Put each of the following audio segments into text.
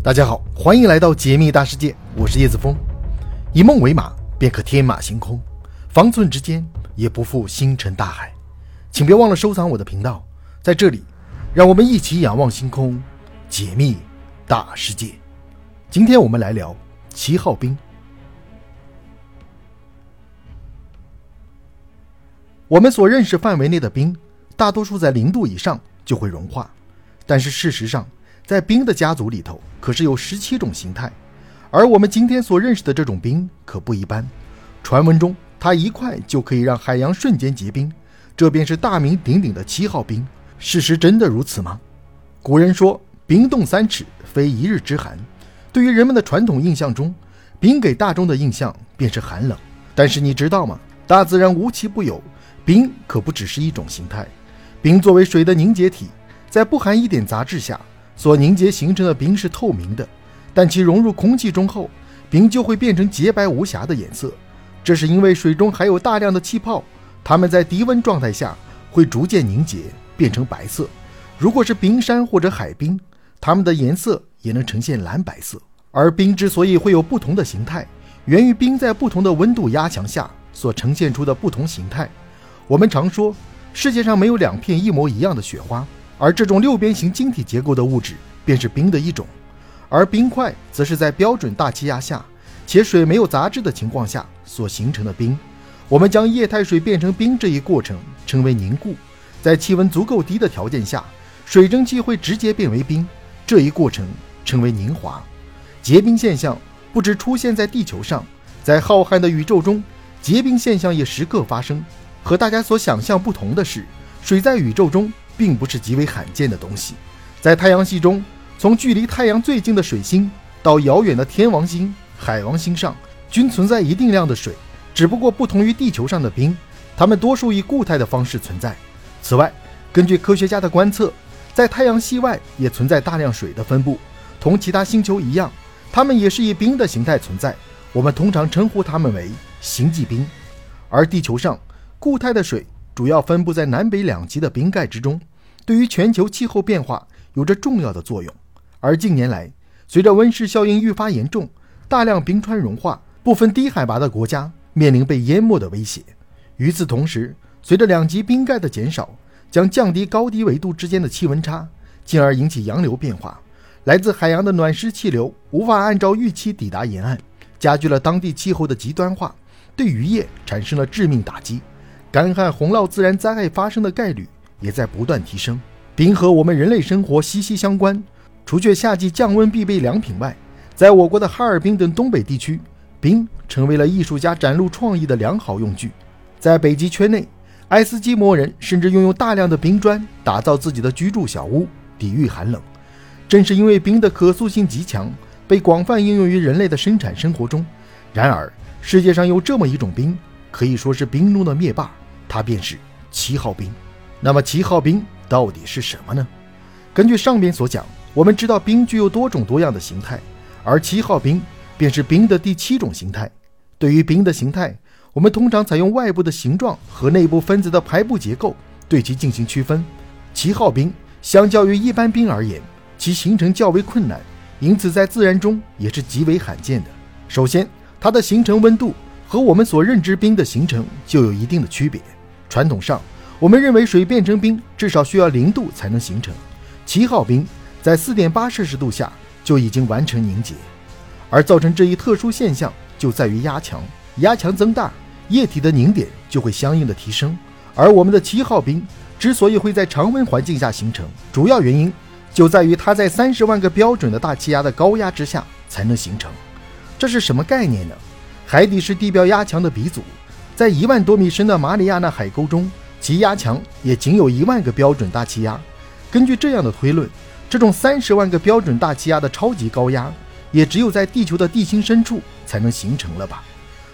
大家好，欢迎来到解密大世界，我是叶子峰。以梦为马，便可天马行空；方寸之间，也不负星辰大海。请别忘了收藏我的频道，在这里，让我们一起仰望星空，解密大世界。今天我们来聊七号冰。我们所认识范围内的冰，大多数在零度以上就会融化，但是事实上，在冰的家族里头，可是有十七种形态，而我们今天所认识的这种冰可不一般。传闻中，它一块就可以让海洋瞬间结冰，这便是大名鼎鼎的七号冰。事实真的如此吗？古人说“冰冻三尺，非一日之寒”。对于人们的传统印象中，冰给大众的印象便是寒冷。但是你知道吗？大自然无奇不有，冰可不只是一种形态。冰作为水的凝结体，在不含一点杂质下。所凝结形成的冰是透明的，但其融入空气中后，冰就会变成洁白无瑕的颜色。这是因为水中含有大量的气泡，它们在低温状态下会逐渐凝结变成白色。如果是冰山或者海冰，它们的颜色也能呈现蓝白色。而冰之所以会有不同的形态，源于冰在不同的温度压强下所呈现出的不同形态。我们常说，世界上没有两片一模一样的雪花。而这种六边形晶体结构的物质便是冰的一种，而冰块则是在标准大气压下且水没有杂质的情况下所形成的冰。我们将液态水变成冰这一过程称为凝固，在气温足够低的条件下，水蒸气会直接变为冰，这一过程称为凝华。结冰现象不只出现在地球上，在浩瀚的宇宙中，结冰现象也时刻发生。和大家所想象不同的是，水在宇宙中。并不是极为罕见的东西，在太阳系中，从距离太阳最近的水星到遥远的天王星、海王星上，均存在一定量的水。只不过不同于地球上的冰，它们多数以固态的方式存在。此外，根据科学家的观测，在太阳系外也存在大量水的分布，同其他星球一样，它们也是以冰的形态存在。我们通常称呼它们为星际冰。而地球上固态的水主要分布在南北两极的冰盖之中。对于全球气候变化有着重要的作用，而近年来，随着温室效应愈发严重，大量冰川融化，部分低海拔的国家面临被淹没的威胁。与此同时，随着两极冰盖的减少，将降低高低纬度之间的气温差，进而引起洋流变化。来自海洋的暖湿气流无法按照预期抵达沿岸，加剧了当地气候的极端化，对渔业产生了致命打击。干旱、洪涝自然灾害发生的概率。也在不断提升。冰和我们人类生活息息相关，除却夏季降温必备良品外，在我国的哈尔滨等东北地区，冰成为了艺术家展露创意的良好用具。在北极圈内，爱斯基摩人甚至拥有大量的冰砖打造自己的居住小屋，抵御寒冷。正是因为冰的可塑性极强，被广泛应用于人类的生产生活中。然而，世界上有这么一种冰，可以说是冰中的灭霸，它便是七号冰。那么七号冰到底是什么呢？根据上边所讲，我们知道冰具有多种多样的形态，而七号冰便是冰的第七种形态。对于冰的形态，我们通常采用外部的形状和内部分子的排布结构对其进行区分。七号冰相较于一般冰而言，其形成较为困难，因此在自然中也是极为罕见的。首先，它的形成温度和我们所认知冰的形成就有一定的区别。传统上，我们认为水变成冰至少需要零度才能形成，七号冰在四点八摄氏度下就已经完成凝结，而造成这一特殊现象就在于压强，压强增大，液体的凝点就会相应的提升。而我们的七号冰之所以会在常温环境下形成，主要原因就在于它在三十万个标准的大气压的高压之下才能形成。这是什么概念呢？海底是地表压强的鼻祖，在一万多米深的马里亚纳海沟中。其压强也仅有一万个标准大气压。根据这样的推论，这种三十万个标准大气压的超级高压，也只有在地球的地心深处才能形成了吧？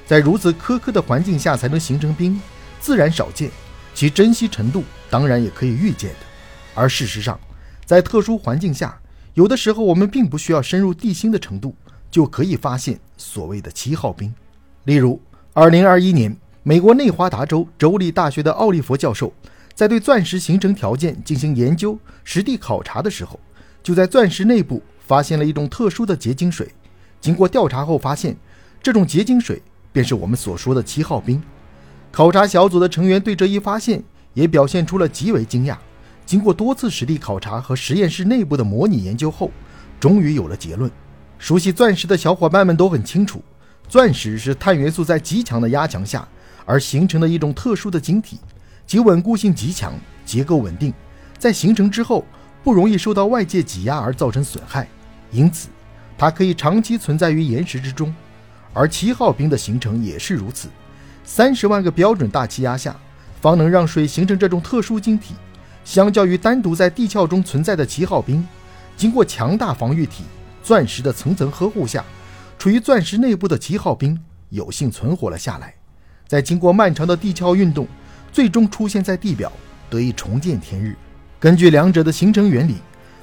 在如此苛刻的环境下才能形成冰，自然少见，其珍稀程度当然也可以预见的。而事实上，在特殊环境下，有的时候我们并不需要深入地心的程度，就可以发现所谓的七号冰。例如，二零二一年。美国内华达州州立大学的奥利弗教授，在对钻石形成条件进行研究、实地考察的时候，就在钻石内部发现了一种特殊的结晶水。经过调查后发现，这种结晶水便是我们所说的七号冰。考察小组的成员对这一发现也表现出了极为惊讶。经过多次实地考察和实验室内部的模拟研究后，终于有了结论。熟悉钻石的小伙伴们都很清楚，钻石是碳元素在极强的压强下而形成的一种特殊的晶体，其稳固性极强，结构稳定，在形成之后不容易受到外界挤压而造成损害，因此。它可以长期存在于岩石之中，而七号冰的形成也是如此。三十万个标准大气压下，方能让水形成这种特殊晶体。相较于单独在地壳中存在的七号冰，经过强大防御体钻石的层层呵护下，处于钻石内部的七号冰有幸存活了下来。在经过漫长的地壳运动，最终出现在地表，得以重见天日。根据两者的形成原理，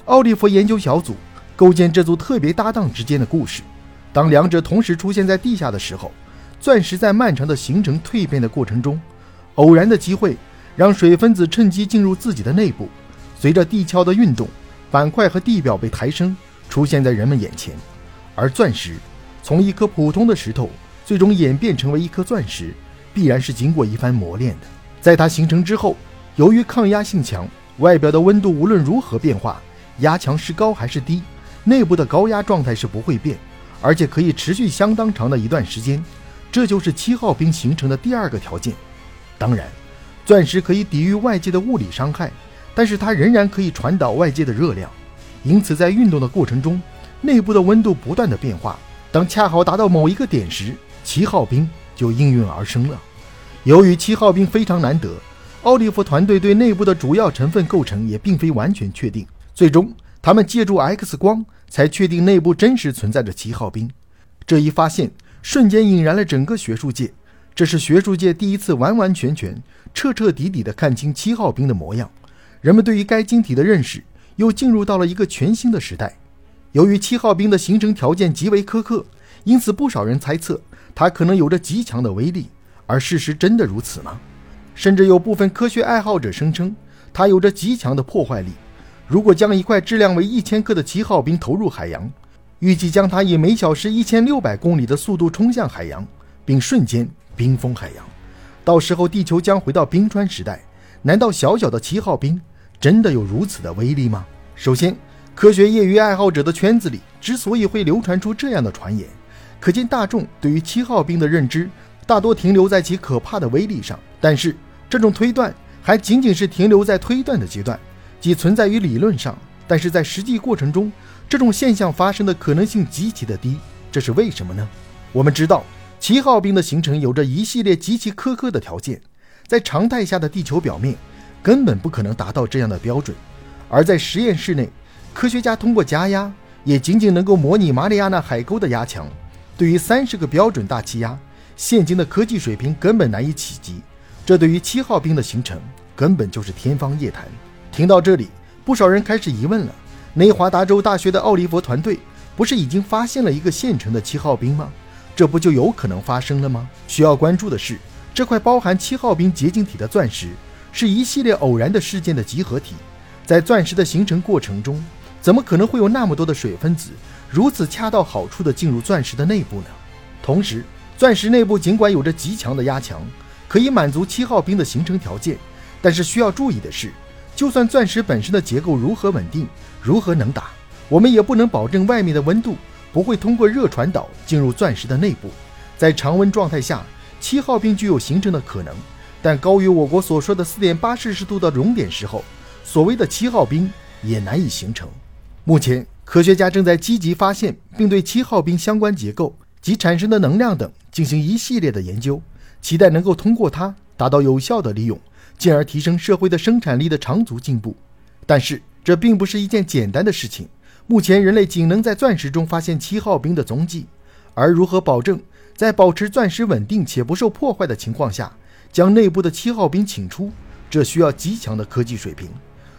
奥利弗研究小组。构建这组特别搭档之间的故事。当两者同时出现在地下的时候，钻石在漫长的形成蜕变的过程中，偶然的机会让水分子趁机进入自己的内部。随着地壳的运动，板块和地表被抬升，出现在人们眼前。而钻石从一颗普通的石头最终演变成为一颗钻石，必然是经过一番磨练的。在它形成之后，由于抗压性强，外表的温度无论如何变化，压强是高还是低。内部的高压状态是不会变，而且可以持续相当长的一段时间，这就是七号冰形成的第二个条件。当然，钻石可以抵御外界的物理伤害，但是它仍然可以传导外界的热量，因此在运动的过程中，内部的温度不断的变化。当恰好达到某一个点时，七号冰就应运而生了。由于七号冰非常难得，奥利弗团队对内部的主要成分构成也并非完全确定，最终。他们借助 X 光才确定内部真实存在着七号冰，这一发现瞬间引燃了整个学术界。这是学术界第一次完完全全、彻彻底底地看清七号冰的模样。人们对于该晶体的认识又进入到了一个全新的时代。由于七号冰的形成条件极为苛刻，因此不少人猜测它可能有着极强的威力。而事实真的如此吗？甚至有部分科学爱好者声称它有着极强的破坏力。如果将一块质量为一千克的七号冰投入海洋，预计将它以每小时一千六百公里的速度冲向海洋，并瞬间冰封海洋，到时候地球将回到冰川时代。难道小小的七号冰真的有如此的威力吗？首先，科学业余爱好者的圈子里之所以会流传出这样的传言，可见大众对于七号冰的认知大多停留在其可怕的威力上。但是，这种推断还仅仅是停留在推断的阶段。即存在于理论上，但是在实际过程中，这种现象发生的可能性极其的低。这是为什么呢？我们知道，七号冰的形成有着一系列极其苛刻的条件，在常态下的地球表面根本不可能达到这样的标准，而在实验室内，科学家通过加压也仅仅能够模拟马里亚纳海沟的压强。对于三十个标准大气压，现今的科技水平根本难以企及，这对于七号冰的形成根本就是天方夜谭。听到这里，不少人开始疑问了：内华达州大学的奥利弗团队不是已经发现了一个现成的七号冰吗？这不就有可能发生了吗？需要关注的是，这块包含七号冰结晶体的钻石是一系列偶然的事件的集合体。在钻石的形成过程中，怎么可能会有那么多的水分子如此恰到好处地进入钻石的内部呢？同时，钻石内部尽管有着极强的压强，可以满足七号冰的形成条件，但是需要注意的是。就算钻石本身的结构如何稳定，如何能打，我们也不能保证外面的温度不会通过热传导进入钻石的内部。在常温状态下，七号冰具有形成的可能，但高于我国所说的四点八摄氏度的熔点时候，所谓的七号冰也难以形成。目前，科学家正在积极发现并对七号冰相关结构及产生的能量等进行一系列的研究，期待能够通过它达到有效的利用。进而提升社会的生产力的长足进步，但是这并不是一件简单的事情。目前人类仅能在钻石中发现七号冰的踪迹，而如何保证在保持钻石稳定且不受破坏的情况下，将内部的七号冰请出，这需要极强的科技水平。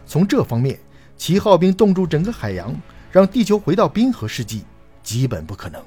从这方面，七号冰冻住整个海洋，让地球回到冰河世纪，基本不可能。